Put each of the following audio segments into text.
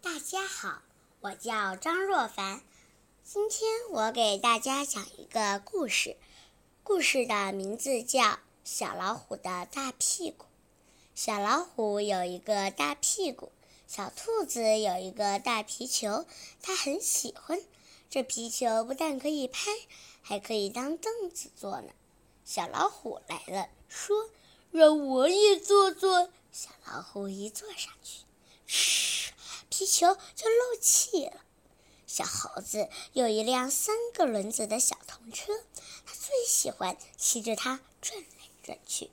大家好，我叫张若凡。今天我给大家讲一个故事，故事的名字叫《小老虎的大屁股》。小老虎有一个大屁股，小兔子有一个大皮球，它很喜欢。这皮球不但可以拍，还可以当凳子坐呢。小老虎来了，说：“让我也坐坐。”小老虎一坐上去，嘘，皮球就漏气了。小猴子有一辆三个轮子的小童车，它最喜欢骑着它转来转去。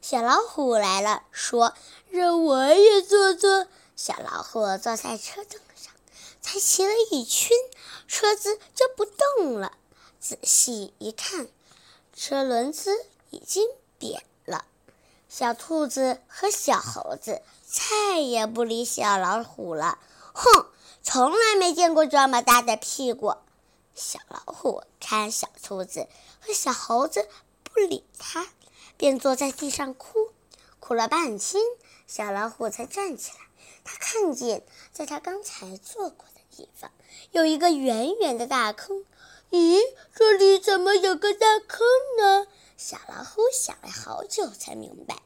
小老虎来了，说：“让我也坐坐。”小老虎坐在车凳上，才骑了一圈，车子就不动了。仔细一看，车轮子已经扁。小兔子和小猴子再也不理小老虎了。哼，从来没见过这么大的屁股。小老虎看小兔子和小猴子不理它。便坐在地上哭，哭了半天，小老虎才站起来。他看见，在他刚才坐过的地方，有一个圆圆的大坑。咦，这里怎么有个大坑呢？小老虎想了好久，才明白，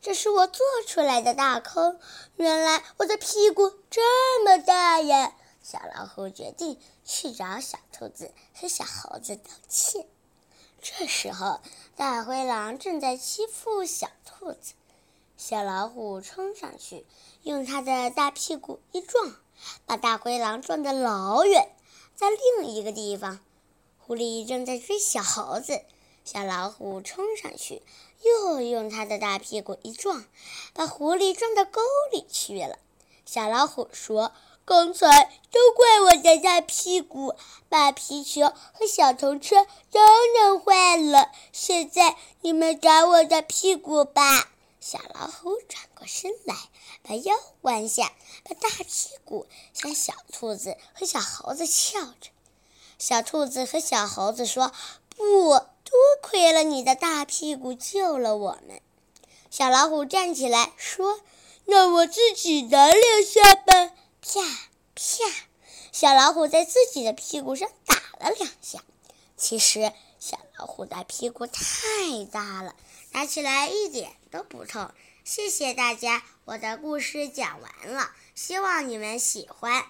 这是我做出来的大坑。原来我的屁股这么大呀！小老虎决定去找小兔子和小猴子道歉。这时候，大灰狼正在欺负小兔子，小老虎冲上去，用它的大屁股一撞，把大灰狼撞得老远。在另一个地方，狐狸正在追小猴子，小老虎冲上去，又用它的大屁股一撞，把狐狸撞到沟里去了。小老虎说。刚才都怪我的大屁股，把皮球和小童车都弄坏了。现在你们找我的屁股吧。小老虎转过身来，把腰弯下，把大屁股向小兔子和小猴子翘着。小兔子和小猴子说：“不多亏了你的大屁股救了我们。”小老虎站起来说：“那我自己打两下吧。”啪啪，小老虎在自己的屁股上打了两下。其实小老虎的屁股太大了，打起来一点都不痛。谢谢大家，我的故事讲完了，希望你们喜欢。